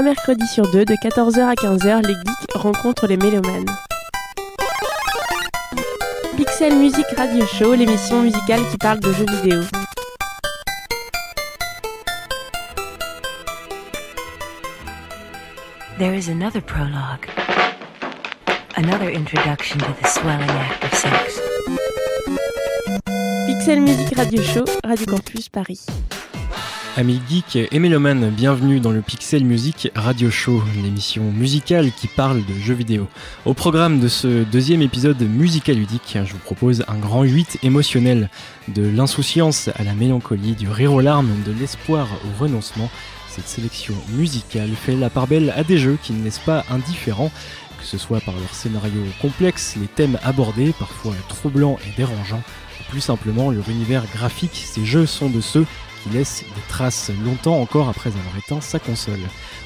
Un mercredi sur deux, de 14h à 15h, les geeks rencontrent les mélomanes. Pixel Music Radio Show, l'émission musicale qui parle de jeux vidéo. There is another prologue. Another introduction to the swelling act of sex. Pixel Music Radio Show, Radio Campus Paris. Amis geeks et mélomanes, bienvenue dans le Pixel Music Radio Show, l'émission musicale qui parle de jeux vidéo. Au programme de ce deuxième épisode musical ludique, je vous propose un grand 8 émotionnel, de l'insouciance à la mélancolie, du rire aux larmes, de l'espoir au renoncement. Cette sélection musicale fait la part belle à des jeux qui ne laissent pas indifférents, que ce soit par leur scénario complexe, les thèmes abordés, parfois troublants et dérangeants, ou plus simplement leur univers graphique. Ces jeux sont de ceux qui laissent des traces longtemps encore après avoir éteint sa console.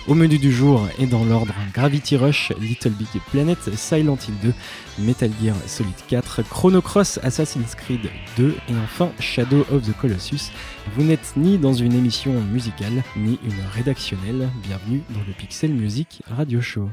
Au menu du jour et dans l'ordre Gravity Rush, Little Big Planet, Silent Hill 2, Metal Gear Solid 4, Chrono Cross, Assassin's Creed 2 et enfin Shadow of the Colossus. Vous n'êtes ni dans une émission musicale ni une rédactionnelle. Bienvenue dans le Pixel Music Radio Show.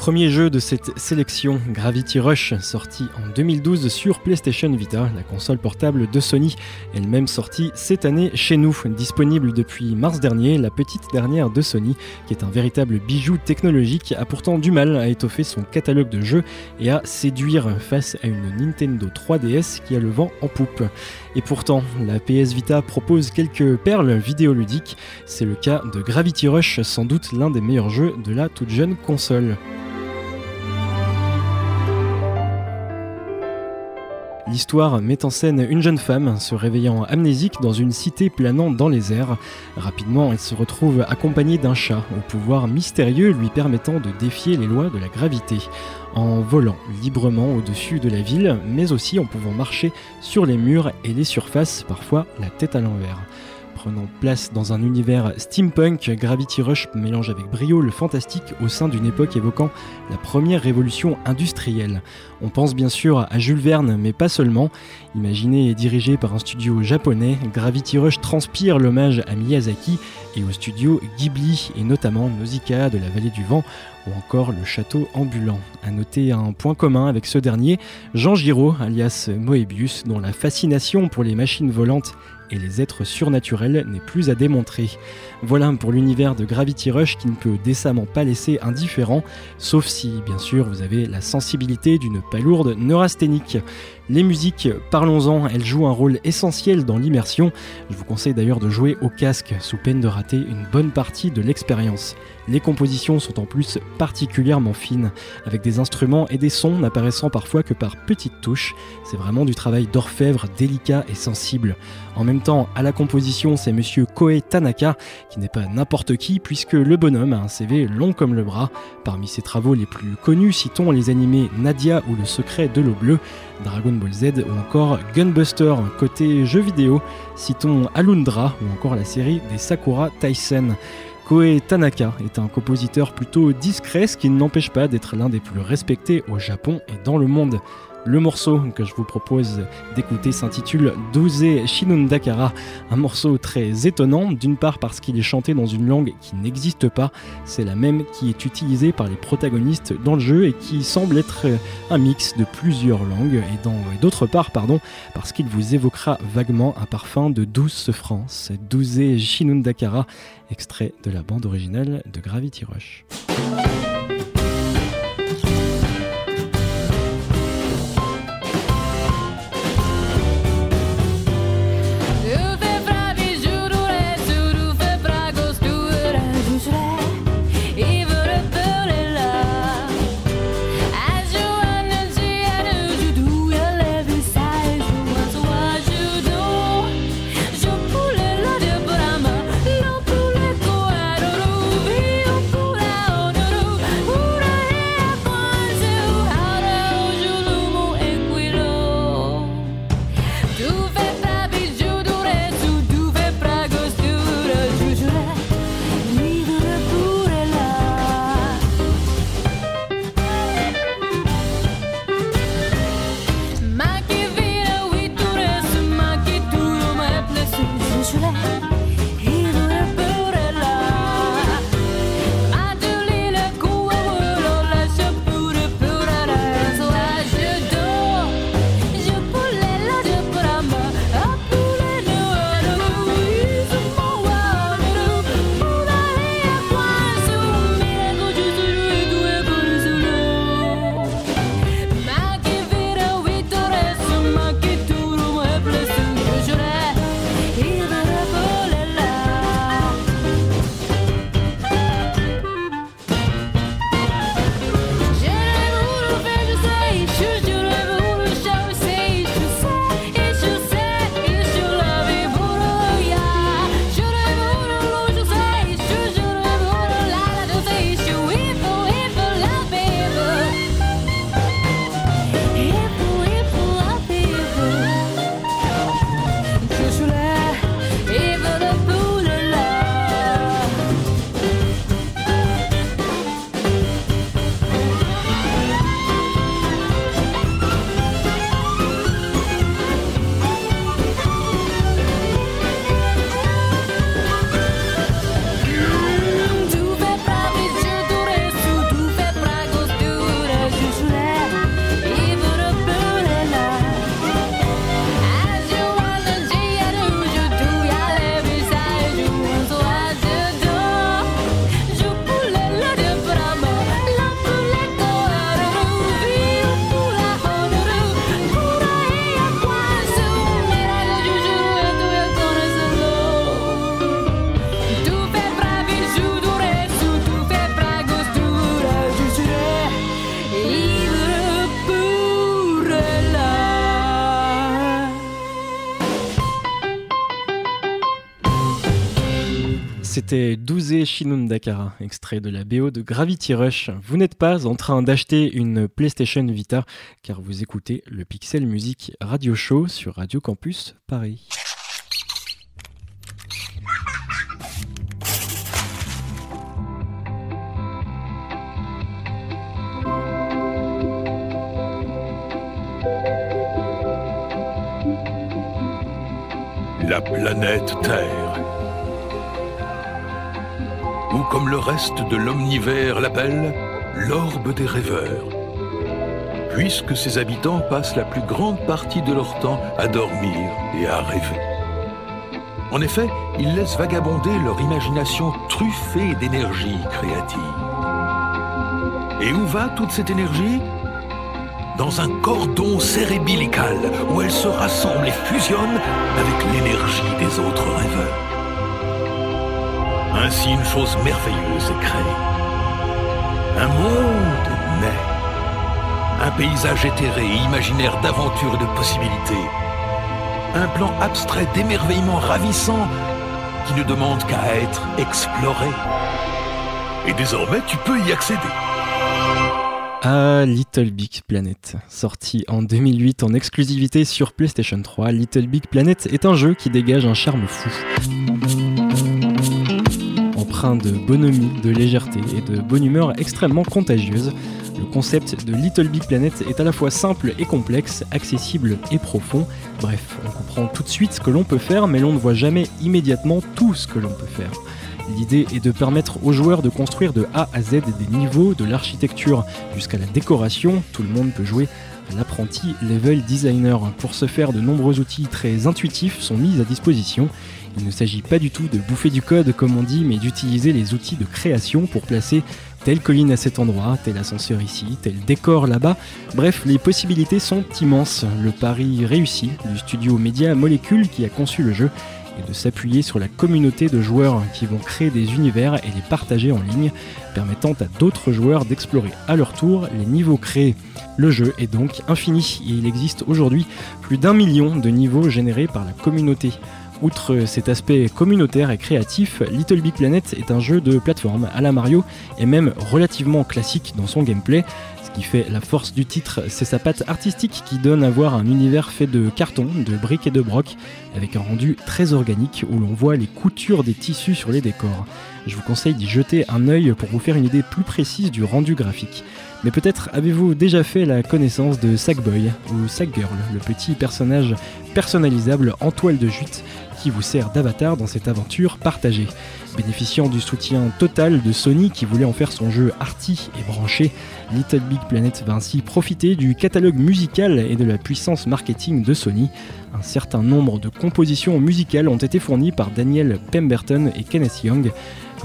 Premier jeu de cette sélection, Gravity Rush, sorti en 2012 sur PlayStation Vita, la console portable de Sony, elle-même sortie cette année chez nous. Disponible depuis mars dernier, la petite dernière de Sony, qui est un véritable bijou technologique, a pourtant du mal à étoffer son catalogue de jeux et à séduire face à une Nintendo 3DS qui a le vent en poupe. Et pourtant, la PS Vita propose quelques perles vidéoludiques. C'est le cas de Gravity Rush, sans doute l'un des meilleurs jeux de la toute jeune console. L'histoire met en scène une jeune femme se réveillant amnésique dans une cité planant dans les airs. Rapidement, elle se retrouve accompagnée d'un chat au pouvoir mystérieux lui permettant de défier les lois de la gravité. En volant librement au-dessus de la ville, mais aussi en pouvant marcher sur les murs et les surfaces, parfois la tête à l'envers. Prenant place dans un univers steampunk, Gravity Rush mélange avec brio le fantastique au sein d'une époque évoquant la première révolution industrielle. On pense bien sûr à Jules Verne, mais pas seulement. Imaginé et dirigé par un studio japonais, Gravity Rush transpire l'hommage à Miyazaki et au studio Ghibli, et notamment Nausicaa de la vallée du vent, ou encore le château ambulant. À noter un point commun avec ce dernier, Jean Giraud, alias Moebius, dont la fascination pour les machines volantes et les êtres surnaturels n'est plus à démontrer. Voilà pour l'univers de Gravity Rush qui ne peut décemment pas laisser indifférent, sauf si bien sûr vous avez la sensibilité d'une palourde neurasthénique. Les musiques, parlons-en, elles jouent un rôle essentiel dans l'immersion. Je vous conseille d'ailleurs de jouer au casque sous peine de rater une bonne partie de l'expérience. Les compositions sont en plus particulièrement fines, avec des instruments et des sons n'apparaissant parfois que par petites touches. C'est vraiment du travail d'orfèvre délicat et sensible. En même temps, à la composition, c'est monsieur Koei Tanaka, qui n'est pas n'importe qui, puisque le bonhomme a un CV long comme le bras. Parmi ses travaux les plus connus, citons les animés Nadia ou Le secret de l'eau bleue, Dragon Ball Z ou encore Gunbuster. Côté jeux vidéo, citons Alundra ou encore la série des Sakura Tyson. Koei Tanaka est un compositeur plutôt discret, ce qui ne n'empêche pas d'être l'un des plus respectés au Japon et dans le monde. Le morceau que je vous propose d'écouter s'intitule Douze Shinundakara, un morceau très étonnant, d'une part parce qu'il est chanté dans une langue qui n'existe pas, c'est la même qui est utilisée par les protagonistes dans le jeu et qui semble être un mix de plusieurs langues, et d'autre part pardon, parce qu'il vous évoquera vaguement un parfum de douce France, Douze Shinundakara, extrait de la bande originale de Gravity Rush. C'était Douze Shinundakara, extrait de la BO de Gravity Rush. Vous n'êtes pas en train d'acheter une PlayStation Vita, car vous écoutez le Pixel Music Radio Show sur Radio Campus Paris. La planète Terre comme le reste de l'omnivers l'appelle, l'orbe des rêveurs, puisque ses habitants passent la plus grande partie de leur temps à dormir et à rêver. En effet, ils laissent vagabonder leur imagination truffée d'énergie créative. Et où va toute cette énergie? Dans un cordon cérébilical où elle se rassemble et fusionne avec l'énergie des autres rêveurs. Ainsi une chose merveilleuse est créée. Un monde naît. Un paysage éthéré et imaginaire d'aventures et de possibilités. Un plan abstrait d'émerveillement ravissant qui ne demande qu'à être exploré. Et désormais, tu peux y accéder. Ah, Little Big Planet. Sorti en 2008 en exclusivité sur PlayStation 3, Little Big Planet est un jeu qui dégage un charme fou de bonhomie, de légèreté et de bonne humeur extrêmement contagieuse. Le concept de Little Big Planet est à la fois simple et complexe, accessible et profond. Bref, on comprend tout de suite ce que l'on peut faire, mais l'on ne voit jamais immédiatement tout ce que l'on peut faire. L'idée est de permettre aux joueurs de construire de A à Z des niveaux, de l'architecture jusqu'à la décoration. Tout le monde peut jouer à l'apprenti level designer. Pour ce faire, de nombreux outils très intuitifs sont mis à disposition il ne s'agit pas du tout de bouffer du code comme on dit, mais d'utiliser les outils de création pour placer telle colline à cet endroit, tel ascenseur ici, tel décor là-bas. Bref, les possibilités sont immenses. Le pari réussi du studio Media Molecule qui a conçu le jeu est de s'appuyer sur la communauté de joueurs qui vont créer des univers et les partager en ligne, permettant à d'autres joueurs d'explorer à leur tour les niveaux créés. Le jeu est donc infini et il existe aujourd'hui plus d'un million de niveaux générés par la communauté. Outre cet aspect communautaire et créatif, Little Big Planet est un jeu de plateforme à la Mario et même relativement classique dans son gameplay. Ce qui fait la force du titre, c'est sa patte artistique qui donne à voir un univers fait de carton, de briques et de brocs, avec un rendu très organique où l'on voit les coutures des tissus sur les décors. Je vous conseille d'y jeter un œil pour vous faire une idée plus précise du rendu graphique. Mais peut-être avez-vous déjà fait la connaissance de Sackboy ou Sackgirl, le petit personnage personnalisable en toile de jute qui vous sert d'avatar dans cette aventure partagée. Bénéficiant du soutien total de Sony qui voulait en faire son jeu arty et branché, Little Big Planet va ainsi profiter du catalogue musical et de la puissance marketing de Sony. Un certain nombre de compositions musicales ont été fournies par Daniel Pemberton et Kenneth Young,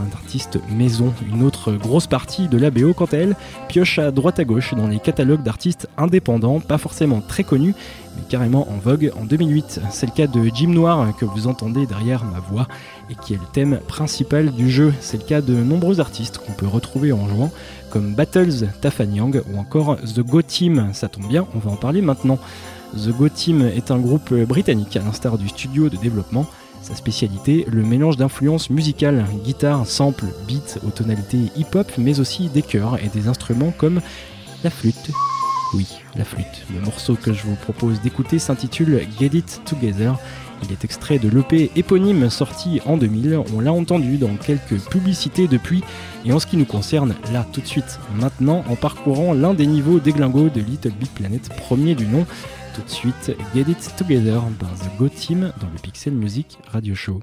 un artiste maison. Une autre grosse partie de la BO, quant à elle, pioche à droite à gauche dans les catalogues d'artistes indépendants, pas forcément très connus, mais carrément en vogue en 2008. C'est le cas de Jim Noir que vous entendez derrière ma voix et qui est le thème principal du jeu. C'est le cas de nombreux artistes qu'on peut retrouver en jouant, comme Battles, Tafanyang ou encore The Go Team. Ça tombe bien, on va en parler maintenant. The Go Team est un groupe britannique à l'instar du studio de développement. Sa spécialité, le mélange d'influences musicales, guitare, sample, beat aux tonalités hip-hop, mais aussi des chœurs et des instruments comme la flûte. Oui, la flûte. Le morceau que je vous propose d'écouter s'intitule Get It Together. Il est extrait de l'EP éponyme sorti en 2000. On l'a entendu dans quelques publicités depuis. Et en ce qui nous concerne, là tout de suite, maintenant, en parcourant l'un des niveaux déglingo de Little Big Planet, premier du nom, tout de suite Get It Together par The Go Team dans le Pixel Music Radio Show.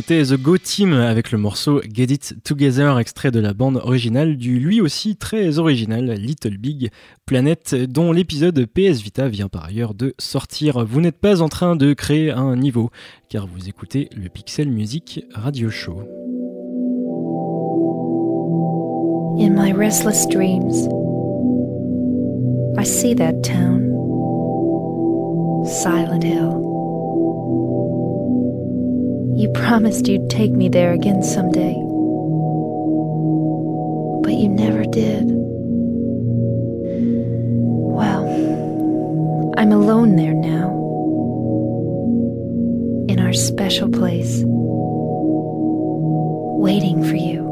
C'était The Go Team avec le morceau Get It Together, extrait de la bande originale du lui aussi très original Little Big Planet, dont l'épisode PS Vita vient par ailleurs de sortir. Vous n'êtes pas en train de créer un niveau, car vous écoutez le Pixel Music Radio Show. In my restless dreams, I see that town, Silent Hill. You promised you'd take me there again someday. But you never did. Well, I'm alone there now. In our special place. Waiting for you.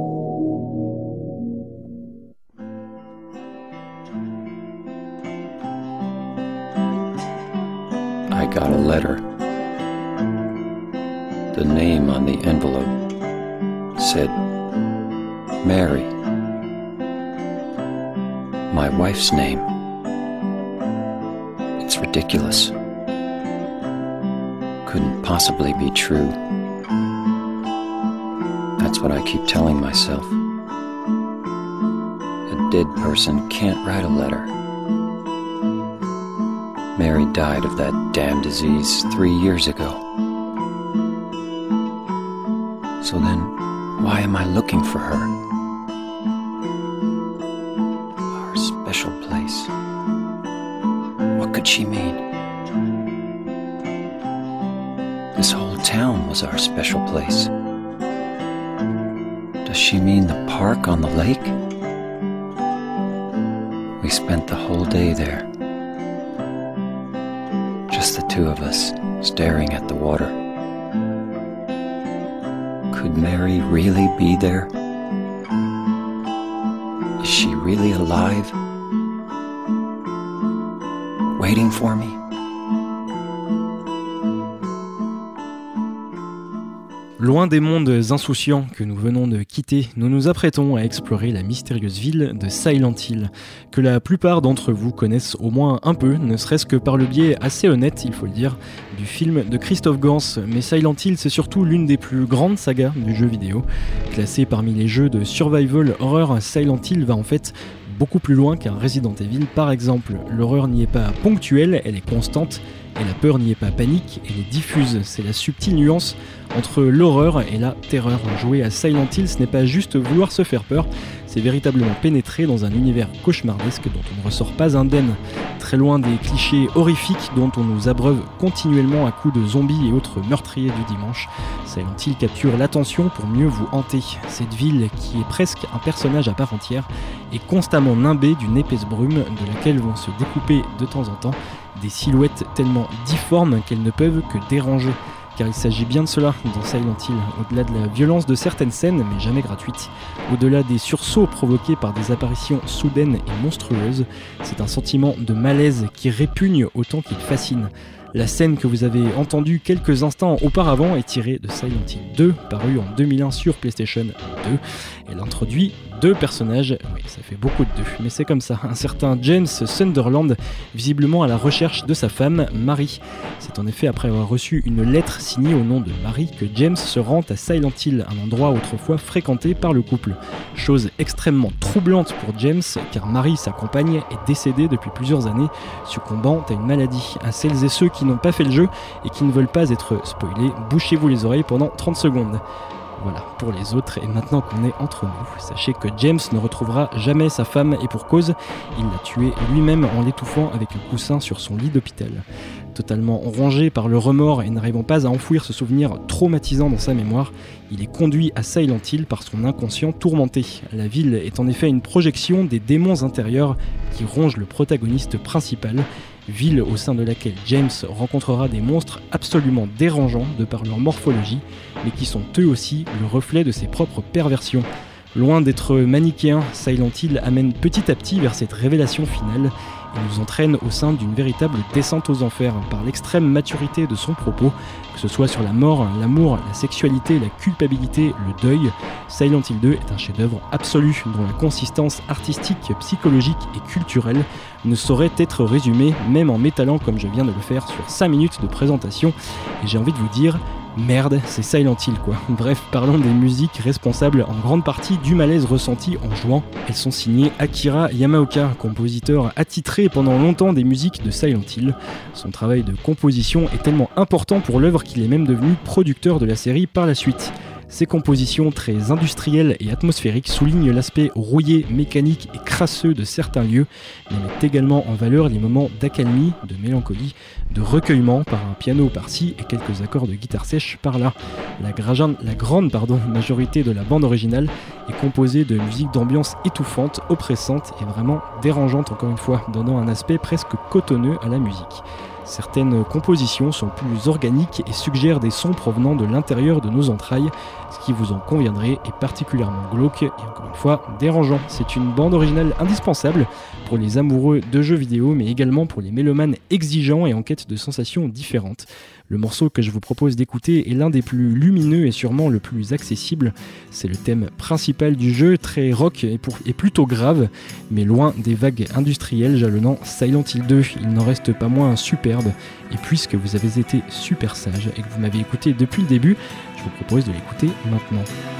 I got a letter. The name on the envelope said Mary. My wife's name. It's ridiculous. Couldn't possibly be true. That's what I keep telling myself. A dead person can't write a letter. Mary died of that damn disease three years ago. So then, why am I looking for her? Our special place. What could she mean? This whole town was our special place. Does she mean the park on the lake? We spent the whole day there. Just the two of us, staring at the water. Mary really be there? Is she really alive? Waiting for me? Loin des mondes insouciants que nous venons de quitter, nous nous apprêtons à explorer la mystérieuse ville de Silent Hill, que la plupart d'entre vous connaissent au moins un peu, ne serait-ce que par le biais assez honnête, il faut le dire, du film de Christophe Gans. Mais Silent Hill, c'est surtout l'une des plus grandes sagas du jeu vidéo. Classé parmi les jeux de survival horror, Silent Hill va en fait beaucoup plus loin qu'un Resident Evil par exemple. L'horreur n'y est pas ponctuelle, elle est constante, et la peur n'y est pas panique, elle est diffuse. C'est la subtile nuance entre l'horreur et la terreur. Jouer à Silent Hill, ce n'est pas juste vouloir se faire peur, c'est véritablement pénétrer dans un univers cauchemardesque dont on ne ressort pas indemne. Très loin des clichés horrifiques dont on nous abreuve continuellement à coups de zombies et autres meurtriers du dimanche, Silent Hill capture l'attention pour mieux vous hanter. Cette ville, qui est presque un personnage à part entière, est constamment nimbée d'une épaisse brume de laquelle vont se découper de temps en temps des silhouettes tellement difformes qu'elles ne peuvent que déranger. Car il s'agit bien de cela dans Silent Hill, au-delà de la violence de certaines scènes, mais jamais gratuites, au-delà des sursauts provoqués par des apparitions soudaines et monstrueuses, c'est un sentiment de malaise qui répugne autant qu'il fascine. La scène que vous avez entendue quelques instants auparavant est tirée de Silent Hill 2, paru en 2001 sur PlayStation 2. Elle introduit deux personnages, oui ça fait beaucoup de deux, mais c'est comme ça, un certain James Sunderland, visiblement à la recherche de sa femme, Marie. C'est en effet après avoir reçu une lettre signée au nom de Marie que James se rend à Silent Hill, un endroit autrefois fréquenté par le couple. Chose extrêmement troublante pour James, car Marie, sa compagne, est décédée depuis plusieurs années, succombant à une maladie. À celles et ceux qui n'ont pas fait le jeu et qui ne veulent pas être spoilés, bouchez-vous les oreilles pendant 30 secondes. Voilà, pour les autres, et maintenant qu'on est entre nous, sachez que James ne retrouvera jamais sa femme et pour cause, il l'a tuée lui-même en l'étouffant avec un coussin sur son lit d'hôpital. Totalement rongé par le remords et n'arrivant pas à enfouir ce souvenir traumatisant dans sa mémoire, il est conduit à Silent Hill par son inconscient tourmenté. La ville est en effet une projection des démons intérieurs qui rongent le protagoniste principal, ville au sein de laquelle James rencontrera des monstres absolument dérangeants de par leur morphologie, mais qui sont eux aussi le reflet de ses propres perversions. Loin d'être manichéen, Silent Hill amène petit à petit vers cette révélation finale nous entraîne au sein d'une véritable descente aux enfers par l'extrême maturité de son propos, que ce soit sur la mort, l'amour, la sexualité, la culpabilité, le deuil. Silent Hill 2 est un chef-d'œuvre absolu dont la consistance artistique, psychologique et culturelle ne saurait être résumée, même en m'étalant comme je viens de le faire sur 5 minutes de présentation. Et j'ai envie de vous dire, Merde, c'est Silent Hill quoi. Bref, parlons des musiques responsables en grande partie du malaise ressenti en jouant. Elles sont signées Akira Yamaoka, compositeur attitré pendant longtemps des musiques de Silent Hill. Son travail de composition est tellement important pour l'œuvre qu'il est même devenu producteur de la série par la suite. Ses compositions très industrielles et atmosphériques soulignent l'aspect rouillé, mécanique et crasseux de certains lieux, mais mettent également en valeur les moments d'accalmie, de mélancolie, de recueillement par un piano par-ci et quelques accords de guitare sèche par-là. La, la, grande majorité de la bande originale est composée de musique d'ambiance étouffante, oppressante et vraiment dérangeante encore une fois, donnant un aspect presque cotonneux à la musique. Certaines compositions sont plus organiques et suggèrent des sons provenant de l'intérieur de nos entrailles, ce qui vous en conviendrait est particulièrement glauque et encore une fois dérangeant. C'est une bande originale indispensable pour les amoureux de jeux vidéo mais également pour les mélomanes exigeants et en quête de sensations différentes. Le morceau que je vous propose d'écouter est l'un des plus lumineux et sûrement le plus accessible. C'est le thème principal du jeu, très rock et, plutôt grave, mais loin des vagues industrielles jalonnant Silent Hill 2. Il n'en reste pas moins superbe. Et puisque vous avez été super sage et que vous m'avez écouté depuis le début, je vous propose de l'écouter maintenant.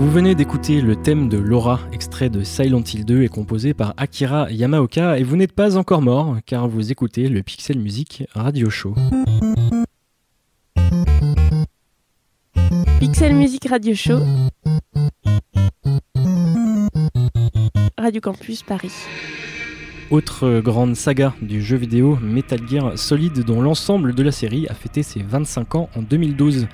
Vous venez d'écouter le thème de Laura, extrait de Silent Hill 2 et composé par Akira Yamaoka, et vous n'êtes pas encore mort car vous écoutez le Pixel Music Radio Show. Pixel Music Radio Show. Radio Campus Paris. Autre grande saga du jeu vidéo, Metal Gear Solid, dont l'ensemble de la série a fêté ses 25 ans en 2012.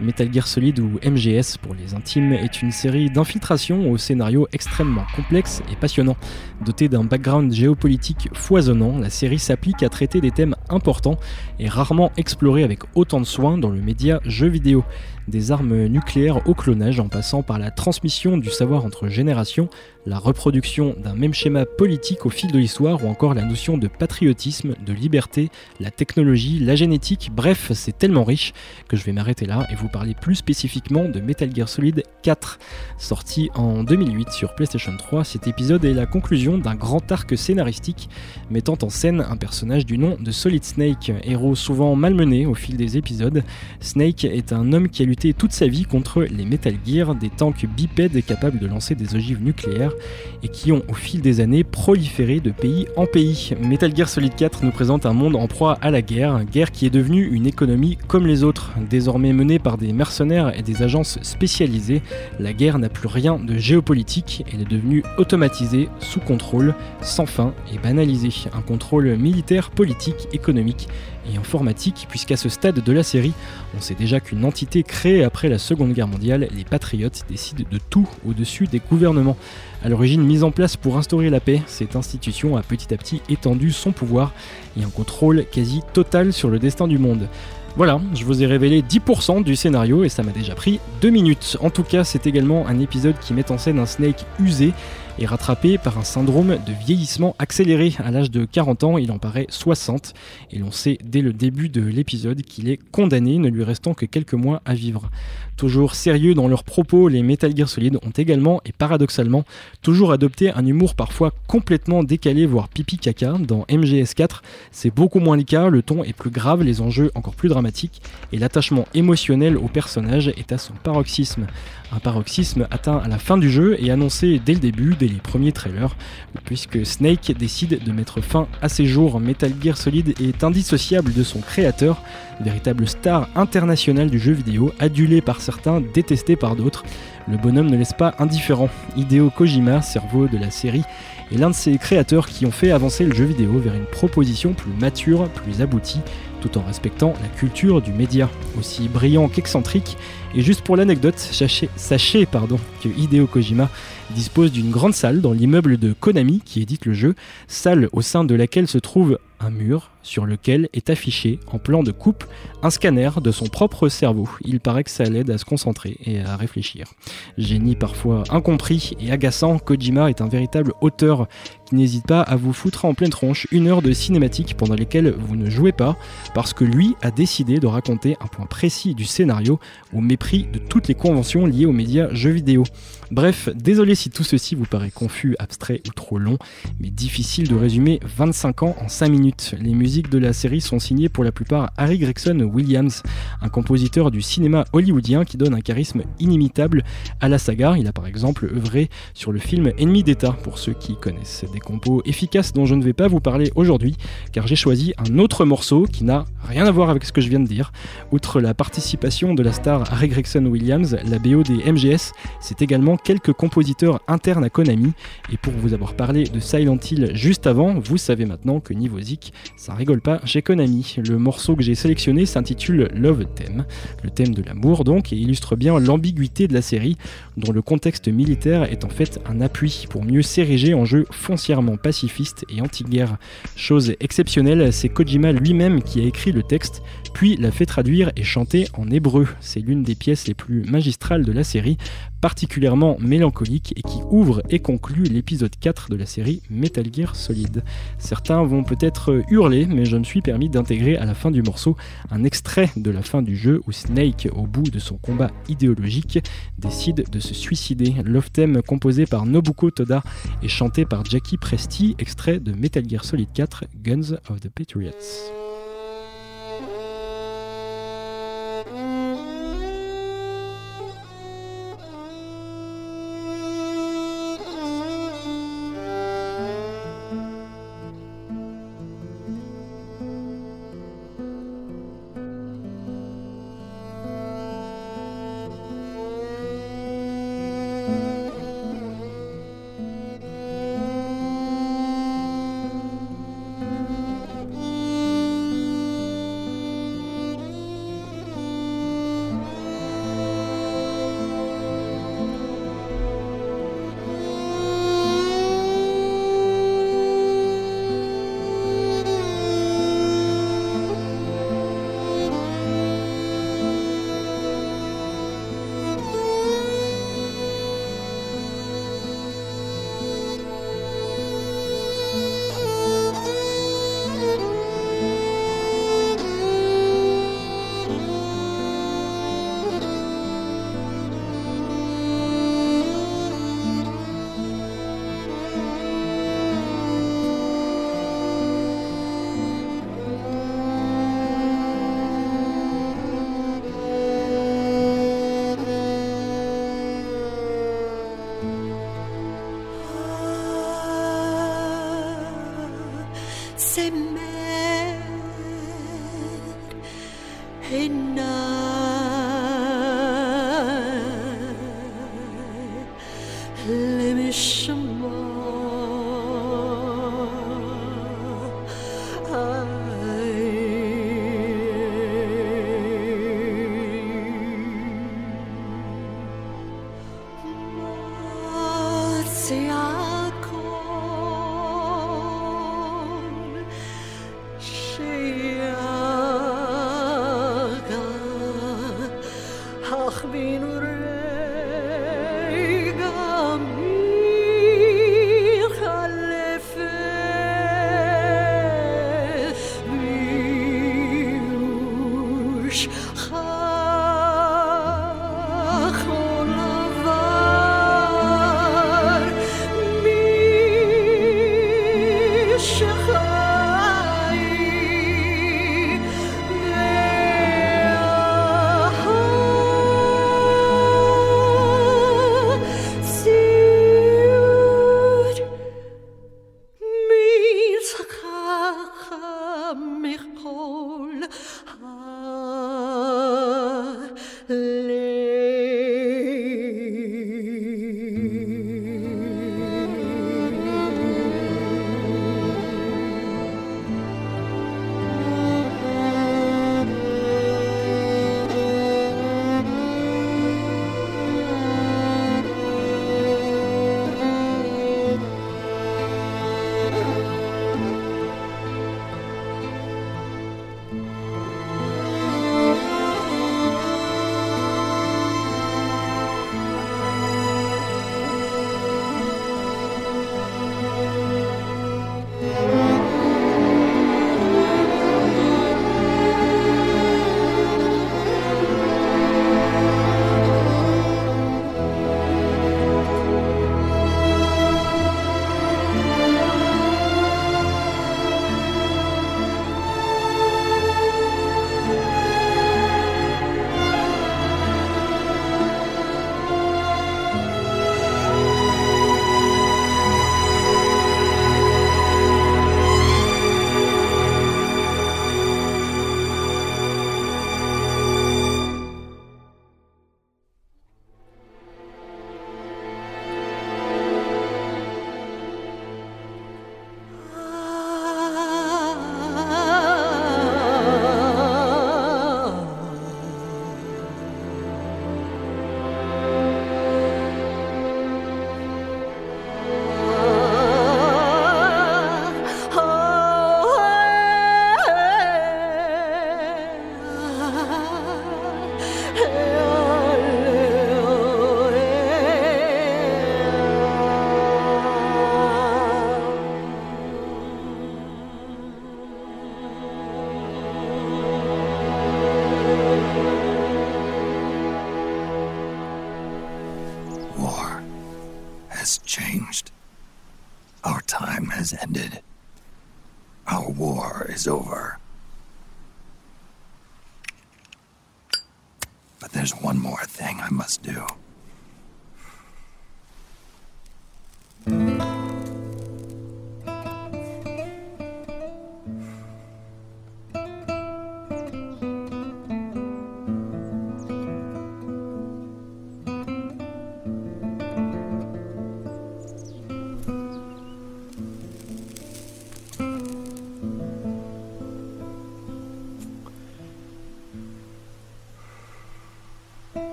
Metal Gear Solid ou MGS pour les intimes est une série d'infiltration au scénario extrêmement complexe et passionnant. Dotée d'un background géopolitique foisonnant, la série s'applique à traiter des thèmes importants et rarement explorés avec autant de soin dans le média jeu vidéo des armes nucléaires au clonage en passant par la transmission du savoir entre générations, la reproduction d'un même schéma politique au fil de l'histoire ou encore la notion de patriotisme, de liberté, la technologie, la génétique, bref, c'est tellement riche que je vais m'arrêter là et vous parler plus spécifiquement de Metal Gear Solid 4. Sorti en 2008 sur PlayStation 3, cet épisode est la conclusion d'un grand arc scénaristique mettant en scène un personnage du nom de Solid Snake, héros souvent malmené au fil des épisodes. Snake est un homme qui a toute sa vie contre les Metal Gear, des tanks bipèdes capables de lancer des ogives nucléaires et qui ont au fil des années proliféré de pays en pays. Metal Gear Solid 4 nous présente un monde en proie à la guerre, guerre qui est devenue une économie comme les autres. Désormais menée par des mercenaires et des agences spécialisées, la guerre n'a plus rien de géopolitique, elle est devenue automatisée, sous contrôle, sans fin et banalisée. Un contrôle militaire, politique, économique et informatique, puisqu'à ce stade de la série, on sait déjà qu'une entité créée après la Seconde Guerre mondiale, les Patriotes, décide de tout au-dessus des gouvernements. À l'origine mise en place pour instaurer la paix, cette institution a petit à petit étendu son pouvoir et un contrôle quasi total sur le destin du monde. Voilà, je vous ai révélé 10% du scénario et ça m'a déjà pris 2 minutes. En tout cas, c'est également un épisode qui met en scène un Snake usé et rattrapé par un syndrome de vieillissement accéléré. À l'âge de 40 ans, il en paraît 60 et l'on sait dès le début de l'épisode qu'il est condamné, ne lui restant que quelques mois à vivre. Toujours sérieux dans leurs propos, les Metal Gear Solid ont également, et paradoxalement, toujours adopté un humour parfois complètement décalé, voire pipi caca. Dans MGS4, c'est beaucoup moins le cas, le ton est plus grave, les enjeux encore plus dramatiques, et l'attachement émotionnel au personnage est à son paroxysme. Un paroxysme atteint à la fin du jeu et annoncé dès le début, dès les premiers trailers, puisque Snake décide de mettre fin à ses jours. Metal Gear Solid est indissociable de son créateur, véritable star internationale du jeu vidéo, adulé par certains, détesté par d'autres. Le bonhomme ne laisse pas indifférent. Hideo Kojima, cerveau de la série, est l'un de ses créateurs qui ont fait avancer le jeu vidéo vers une proposition plus mature, plus aboutie, tout en respectant la culture du média. Aussi brillant qu'excentrique, et juste pour l'anecdote, sachez, sachez pardon, que Hideo Kojima dispose d'une grande salle dans l'immeuble de Konami qui édite le jeu, salle au sein de laquelle se trouve un mur sur lequel est affiché en plan de coupe un scanner de son propre cerveau. Il paraît que ça l'aide à se concentrer et à réfléchir. Génie parfois incompris et agaçant, Kojima est un véritable auteur qui n'hésite pas à vous foutre en pleine tronche une heure de cinématique pendant lesquelles vous ne jouez pas parce que lui a décidé de raconter un point précis du scénario au mépris de toutes les conventions liées aux médias jeux vidéo. Bref, désolé si tout ceci vous paraît confus, abstrait ou trop long, mais difficile de résumer 25 ans en 5 minutes. De la série sont signées pour la plupart Harry Gregson Williams, un compositeur du cinéma hollywoodien qui donne un charisme inimitable à la saga. Il a par exemple œuvré sur le film Ennemi d'État, pour ceux qui connaissent. Des compos efficaces dont je ne vais pas vous parler aujourd'hui, car j'ai choisi un autre morceau qui n'a rien à voir avec ce que je viens de dire. Outre la participation de la star Harry Gregson Williams, la BO des MGS, c'est également quelques compositeurs internes à Konami. Et pour vous avoir parlé de Silent Hill juste avant, vous savez maintenant que niveau zik, ça rigole pas chez Konami. Le morceau que j'ai sélectionné s'intitule Love Theme, le thème de l'amour donc, et illustre bien l'ambiguïté de la série, dont le contexte militaire est en fait un appui pour mieux s'ériger en jeu foncièrement pacifiste et anti-guerre. Chose exceptionnelle, c'est Kojima lui-même qui a écrit le texte, puis l'a fait traduire et chanter en hébreu. C'est l'une des pièces les plus magistrales de la série, particulièrement mélancolique et qui ouvre et conclut l'épisode 4 de la série Metal Gear Solid. Certains vont peut-être hurler, mais je me suis permis d'intégrer à la fin du morceau un extrait de la fin du jeu où Snake, au bout de son combat idéologique, décide de se suicider. Love Theme composé par Nobuko Toda et chanté par Jackie Presti, extrait de Metal Gear Solid 4 Guns of the Patriots.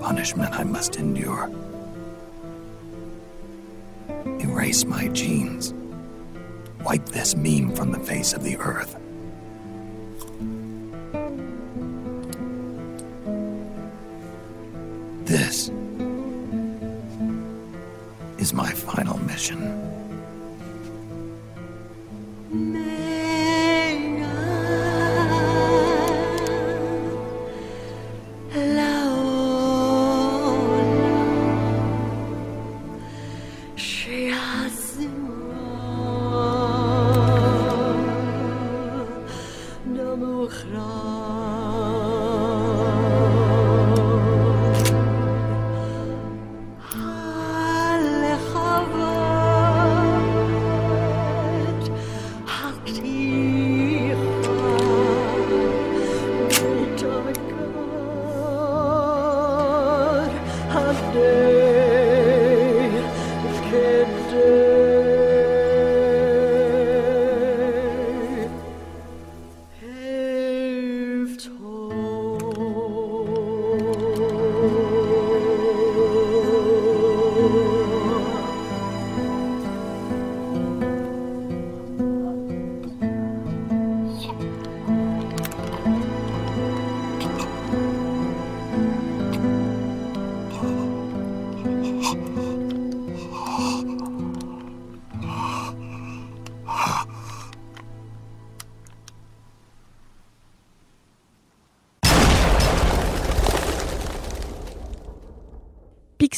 Punishment I must endure. Erase my genes. Wipe this meme from the face of the earth.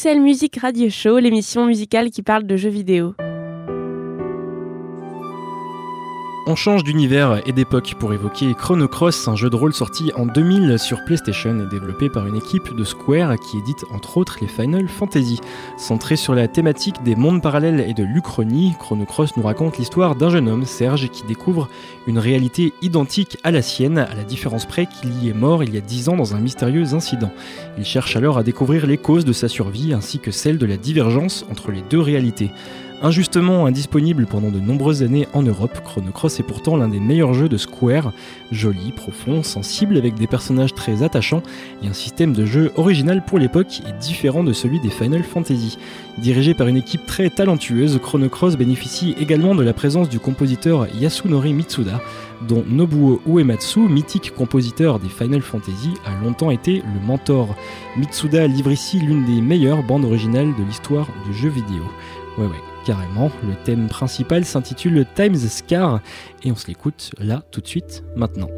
Pixel Music Radio Show, l'émission musicale qui parle de jeux vidéo. On change d'univers et d'époque pour évoquer Chrono Cross, un jeu de rôle sorti en 2000 sur PlayStation et développé par une équipe de Square qui édite entre autres les Final Fantasy. Centré sur la thématique des mondes parallèles et de l'Uchronie, Chrono Cross nous raconte l'histoire d'un jeune homme, Serge, qui découvre une réalité identique à la sienne, à la différence près qu'il y est mort il y a 10 ans dans un mystérieux incident. Il cherche alors à découvrir les causes de sa survie ainsi que celles de la divergence entre les deux réalités. Injustement indisponible pendant de nombreuses années en Europe, Chrono Cross est pourtant l'un des meilleurs jeux de Square, joli, profond, sensible avec des personnages très attachants et un système de jeu original pour l'époque et différent de celui des Final Fantasy. Dirigé par une équipe très talentueuse, Chrono Cross bénéficie également de la présence du compositeur Yasunori Mitsuda, dont Nobuo Uematsu, mythique compositeur des Final Fantasy, a longtemps été le mentor. Mitsuda livre ici l'une des meilleures bandes originales de l'histoire du jeu vidéo. Ouais ouais, carrément. Le thème principal s'intitule Times Scar et on se l'écoute là tout de suite maintenant.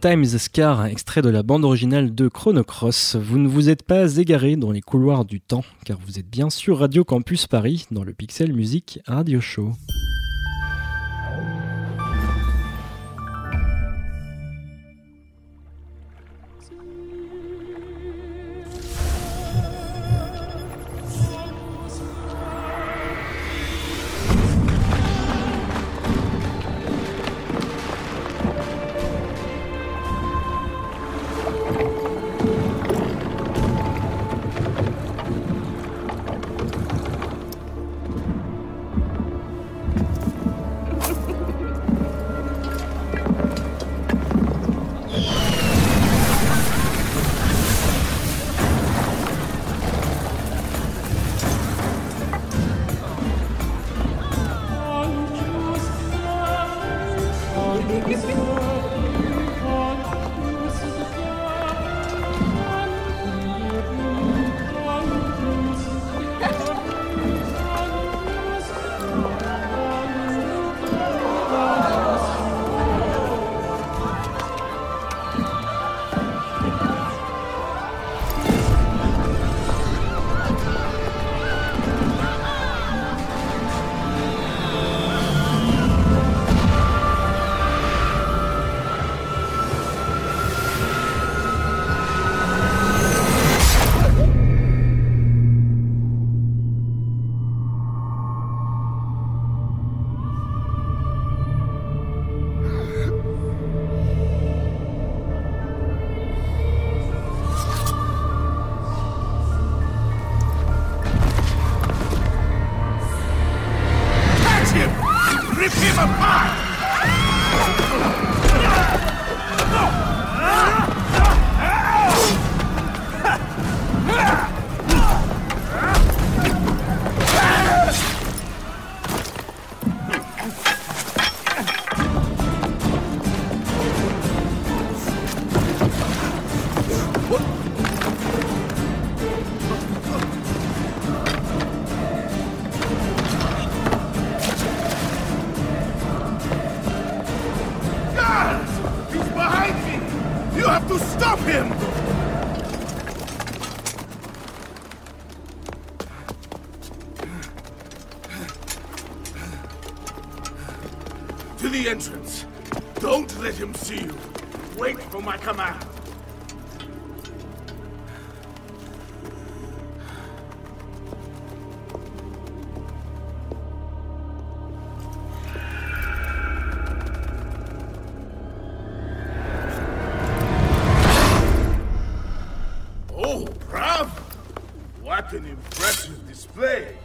Times Scar, extrait de la bande originale de Chrono Cross. Vous ne vous êtes pas égaré dans les couloirs du temps, car vous êtes bien sur Radio Campus Paris, dans le Pixel Music Radio Show. The entrance. Don't let him see you. Wait for my command. Oh, bravo! What an impressive display!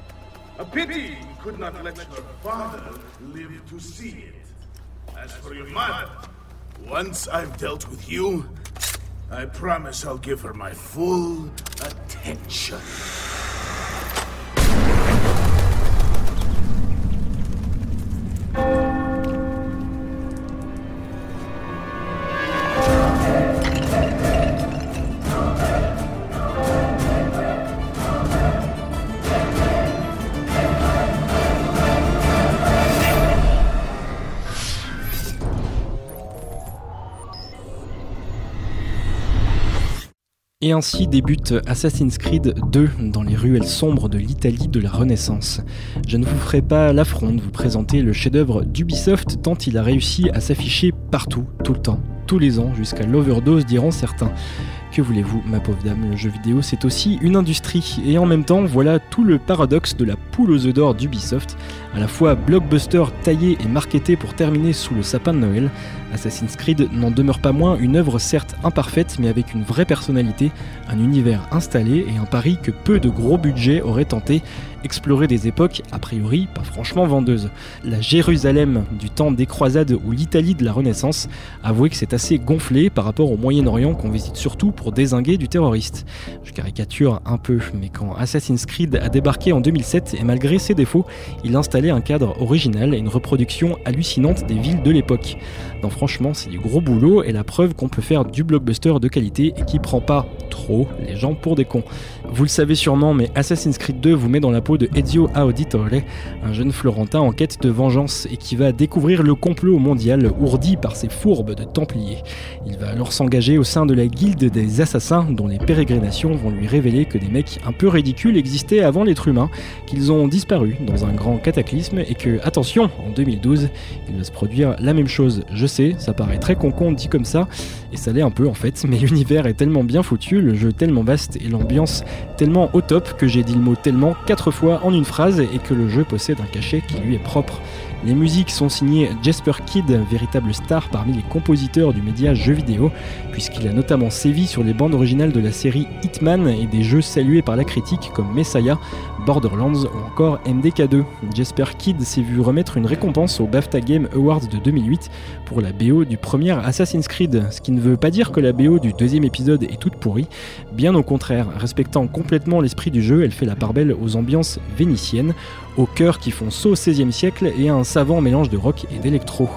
A pity you could not let your father live to see it. As for your mother, once I've dealt with you, I promise I'll give her my full attention. Et ainsi débute Assassin's Creed 2 dans les ruelles sombres de l'Italie de la Renaissance. Je ne vous ferai pas l'affront de vous présenter le chef-d'œuvre d'Ubisoft tant il a réussi à s'afficher partout, tout le temps, tous les ans, jusqu'à l'overdose diront certains. Que voulez-vous, ma pauvre dame, le jeu vidéo c'est aussi une industrie, et en même temps, voilà tout le paradoxe de la poule aux œufs d'or d'Ubisoft, à la fois blockbuster taillé et marketé pour terminer sous le sapin de Noël, Assassin's Creed n'en demeure pas moins une œuvre certes imparfaite mais avec une vraie personnalité, un univers installé et un pari que peu de gros budgets auraient tenté, explorer des époques a priori pas franchement vendeuses. La Jérusalem du temps des croisades ou l'Italie de la Renaissance, avouez que c'est assez gonflé par rapport au Moyen-Orient qu'on visite surtout pour désinguer du terroriste. Je caricature un peu, mais quand Assassin's Creed a débarqué en 2007 et malgré ses défauts, il un cadre original et une reproduction hallucinante des villes de l'époque. Non, franchement, c'est du gros boulot et la preuve qu'on peut faire du blockbuster de qualité et qui prend pas trop les gens pour des cons. Vous le savez sûrement, mais Assassin's Creed 2 vous met dans la peau de Ezio Auditore, un jeune Florentin en quête de vengeance et qui va découvrir le complot mondial ourdi par ses fourbes de Templiers. Il va alors s'engager au sein de la guilde des assassins, dont les pérégrinations vont lui révéler que des mecs un peu ridicules existaient avant l'être humain, qu'ils ont disparu dans un grand cataclysme et que, attention, en 2012, il va se produire la même chose. Je sais, ça paraît très concon dit comme ça, et ça l'est un peu en fait, mais l'univers est tellement bien foutu, le jeu tellement vaste et l'ambiance tellement au top que j'ai dit le mot tellement quatre fois en une phrase et que le jeu possède un cachet qui lui est propre. Les musiques sont signées Jasper Kidd, véritable star parmi les compositeurs du média jeu vidéo, puisqu'il a notamment sévi sur les bandes originales de la série Hitman et des jeux salués par la critique comme Messiah, Borderlands ou encore MDK2. Jasper Kidd s'est vu remettre une récompense au BAFTA Game Awards de 2008 pour la BO du premier Assassin's Creed, ce qui ne veut pas dire que la BO du deuxième épisode est toute pourrie, bien au contraire, respectant complètement l'esprit du jeu, elle fait la part belle aux ambiances vénitiennes, aux chœurs qui font saut au XVIe siècle et un savant mélange de rock et d'électro.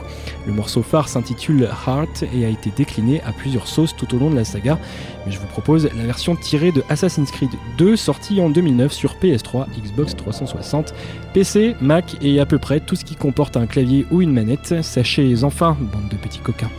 Le morceau phare s'intitule Heart et a été décliné à plusieurs sauces tout au long de la saga, mais je vous propose la version tirée de Assassin's Creed 2 sortie en 2009 sur PS3, Xbox 360, PC, Mac et à peu près tout ce qui comporte un clavier ou une manette. Sachez enfin, bande de petits coquins,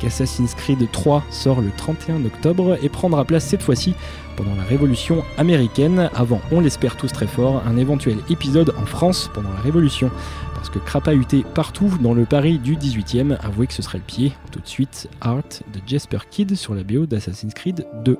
qu'Assassin's Creed 3 sort le 31 octobre et prendra place cette fois-ci pendant la Révolution américaine, avant, on l'espère tous très fort, un éventuel épisode en France pendant la Révolution. Parce que crapahuté partout dans le Paris du 18e, avouez que ce serait le pied. Tout de suite, Art de Jasper Kidd sur la BO d'Assassin's Creed 2.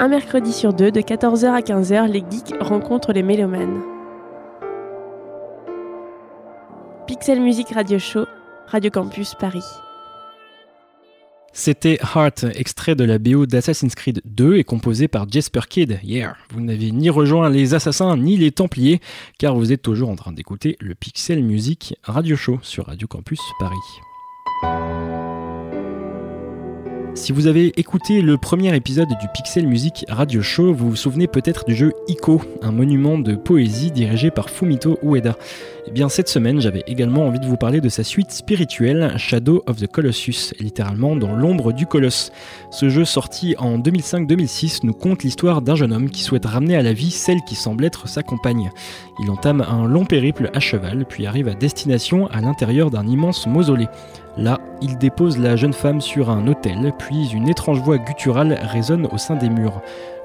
Un mercredi sur deux, de 14h à 15h, les geeks rencontrent les mélomanes. Pixel Music Radio Show, Radio Campus Paris. C'était Heart, extrait de la BO d'Assassin's Creed 2 et composé par Jasper Kidd. Yeah, vous n'avez ni rejoint les assassins ni les templiers, car vous êtes toujours en train d'écouter le Pixel Music Radio Show sur Radio Campus Paris. Si vous avez écouté le premier épisode du Pixel Music Radio Show, vous vous souvenez peut-être du jeu Ico, un monument de poésie dirigé par Fumito Ueda. Eh bien, cette semaine, j'avais également envie de vous parler de sa suite spirituelle, Shadow of the Colossus, littéralement dans l'ombre du colosse. Ce jeu sorti en 2005-2006 nous conte l'histoire d'un jeune homme qui souhaite ramener à la vie celle qui semble être sa compagne. Il entame un long périple à cheval, puis arrive à destination à l'intérieur d'un immense mausolée. Là, il dépose la jeune femme sur un autel, puis une étrange voix gutturale résonne au sein des murs.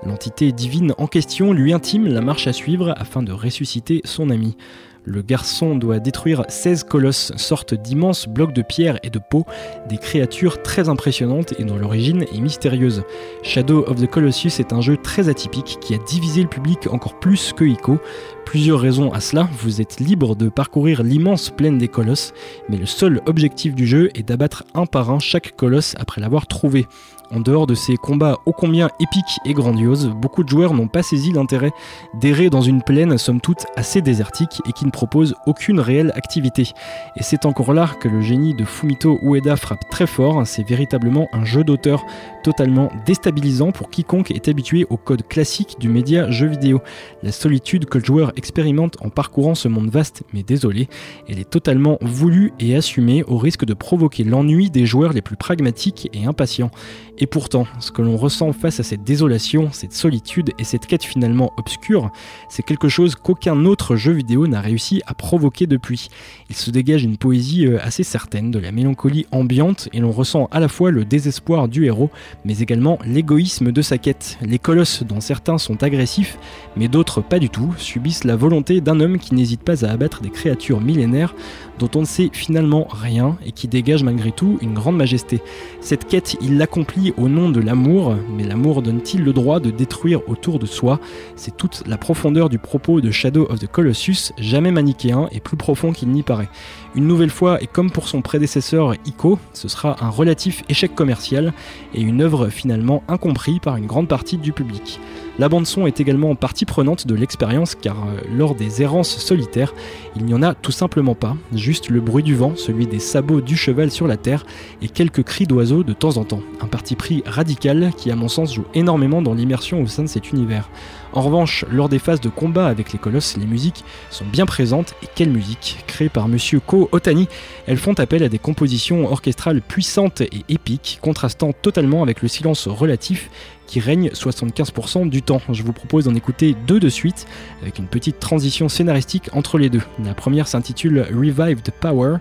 L'entité divine en question lui intime la marche à suivre afin de ressusciter son ami. Le garçon doit détruire 16 colosses, sortes d'immenses blocs de pierre et de peau, des créatures très impressionnantes et dont l'origine est mystérieuse. Shadow of the Colossus est un jeu très atypique qui a divisé le public encore plus que Ico. Plusieurs raisons à cela, vous êtes libre de parcourir l'immense plaine des colosses, mais le seul objectif du jeu est d'abattre un par un chaque colosse après l'avoir trouvé. En dehors de ces combats ô combien épiques et grandioses, beaucoup de joueurs n'ont pas saisi l'intérêt d'errer dans une plaine somme toute assez désertique et qui ne propose aucune réelle activité. Et c'est encore là que le génie de Fumito Ueda frappe très fort, c'est véritablement un jeu d'auteur totalement déstabilisant pour quiconque est habitué au code classique du média jeu vidéo. La solitude que le joueur expérimente en parcourant ce monde vaste mais désolé, elle est totalement voulue et assumée au risque de provoquer l'ennui des joueurs les plus pragmatiques et impatients. Et pourtant, ce que l'on ressent face à cette désolation, cette solitude et cette quête finalement obscure, c'est quelque chose qu'aucun autre jeu vidéo n'a réussi à provoquer depuis. Il se dégage une poésie euh, assez certaine, de la mélancolie ambiante, et l'on ressent à la fois le désespoir du héros, mais également l'égoïsme de sa quête. Les colosses, dont certains sont agressifs, mais d'autres pas du tout, subissent la volonté d'un homme qui n'hésite pas à abattre des créatures millénaires dont on ne sait finalement rien et qui dégage malgré tout une grande majesté. Cette quête, il l'accomplit au nom de l'amour, mais l'amour donne-t-il le droit de détruire autour de soi? C'est toute la profondeur du propos de Shadow of the Colossus, jamais manichéen et plus profond qu'il n'y paraît. Une nouvelle fois, et comme pour son prédécesseur Ico, ce sera un relatif échec commercial et une œuvre finalement incomprise par une grande partie du public. La bande-son est également partie prenante de l'expérience car euh, lors des errances solitaires, il n'y en a tout simplement pas, juste le bruit du vent, celui des sabots du cheval sur la terre et quelques cris d'oiseaux de temps en temps. Un parti pris radical qui à mon sens joue énormément dans l'immersion au sein de cet univers. En revanche, lors des phases de combat avec les colosses, les musiques sont bien présentes et quelle musique Créées par monsieur Ko Otani, elles font appel à des compositions orchestrales puissantes et épiques, contrastant totalement avec le silence relatif qui règne 75% du temps. Je vous propose d'en écouter deux de suite, avec une petite transition scénaristique entre les deux. La première s'intitule Revived Power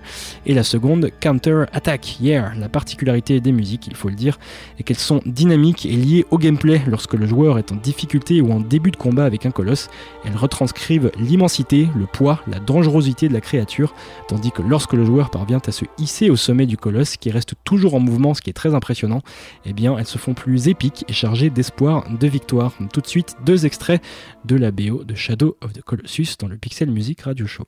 et la seconde Counter Attack. Yeah, la particularité des musiques, il faut le dire, est qu'elles sont dynamiques et liées au gameplay lorsque le joueur est en difficulté ou en début de combat avec un colosse. Elles retranscrivent l'immensité, le poids, la dangerosité de la créature, tandis que lorsque le joueur parvient à se hisser au sommet du colosse, qui reste toujours en mouvement, ce qui est très impressionnant, eh bien elles se font plus épiques et chargées d'espoir, de victoire. Tout de suite, deux extraits de la BO de Shadow of the Colossus dans le Pixel Music Radio Show.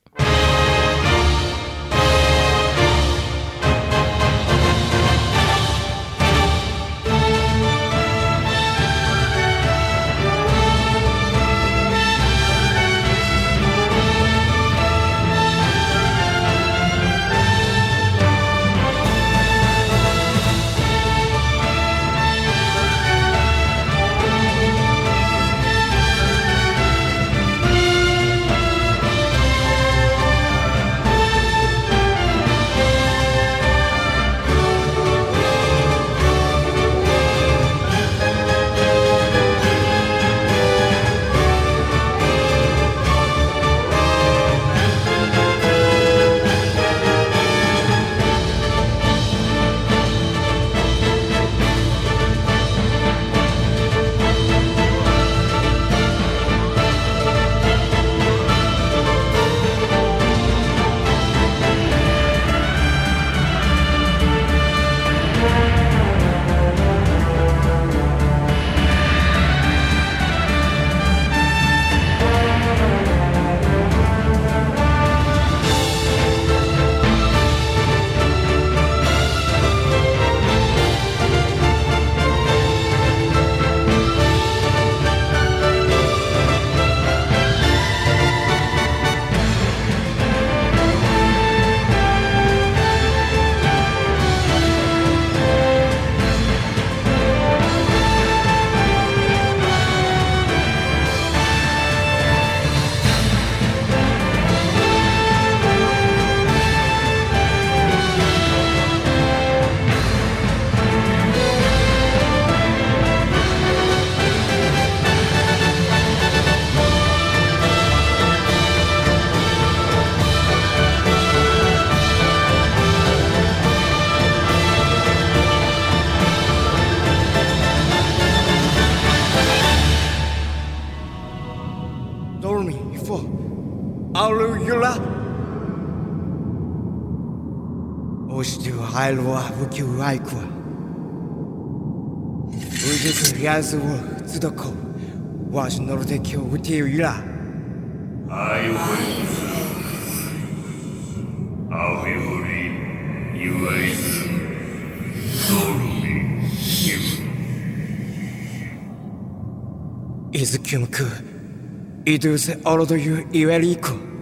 Лайква. Ужас Рязово Цудако. Ваш Нордекио Утею Юра. I will serve. I will read you eyes. Slowly him. Izkimku, iduse orodoyu iveriko.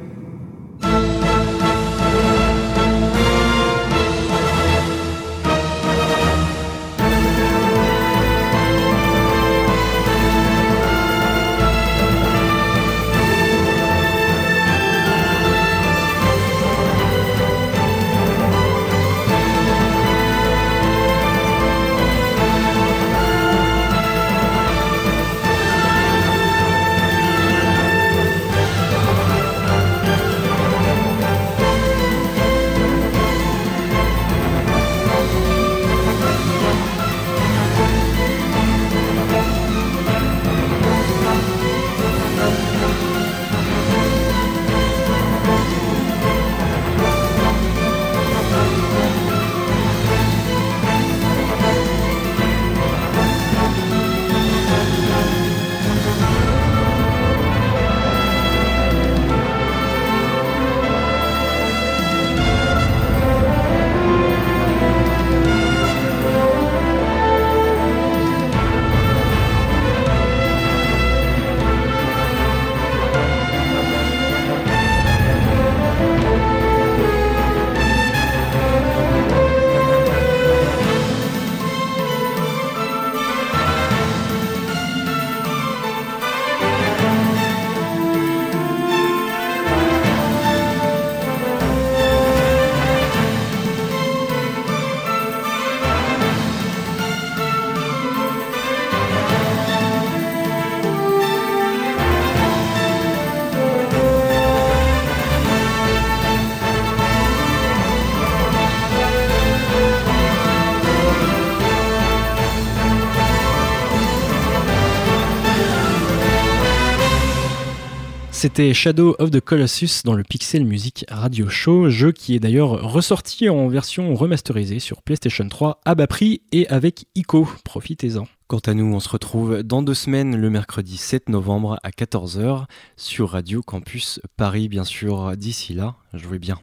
'C'était Shadow of the Colossus dans le Pixel Music Radio Show, jeu qui est d'ailleurs ressorti en version remasterisée sur PlayStation 3 à bas prix et avec ICO. Profitez-en. Quant à nous, on se retrouve dans deux semaines, le mercredi 7 novembre à 14h sur Radio Campus Paris, bien sûr. D'ici là, jouez bien.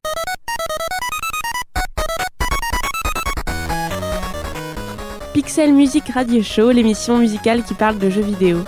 Pixel Music Radio Show, l'émission musicale qui parle de jeux vidéo.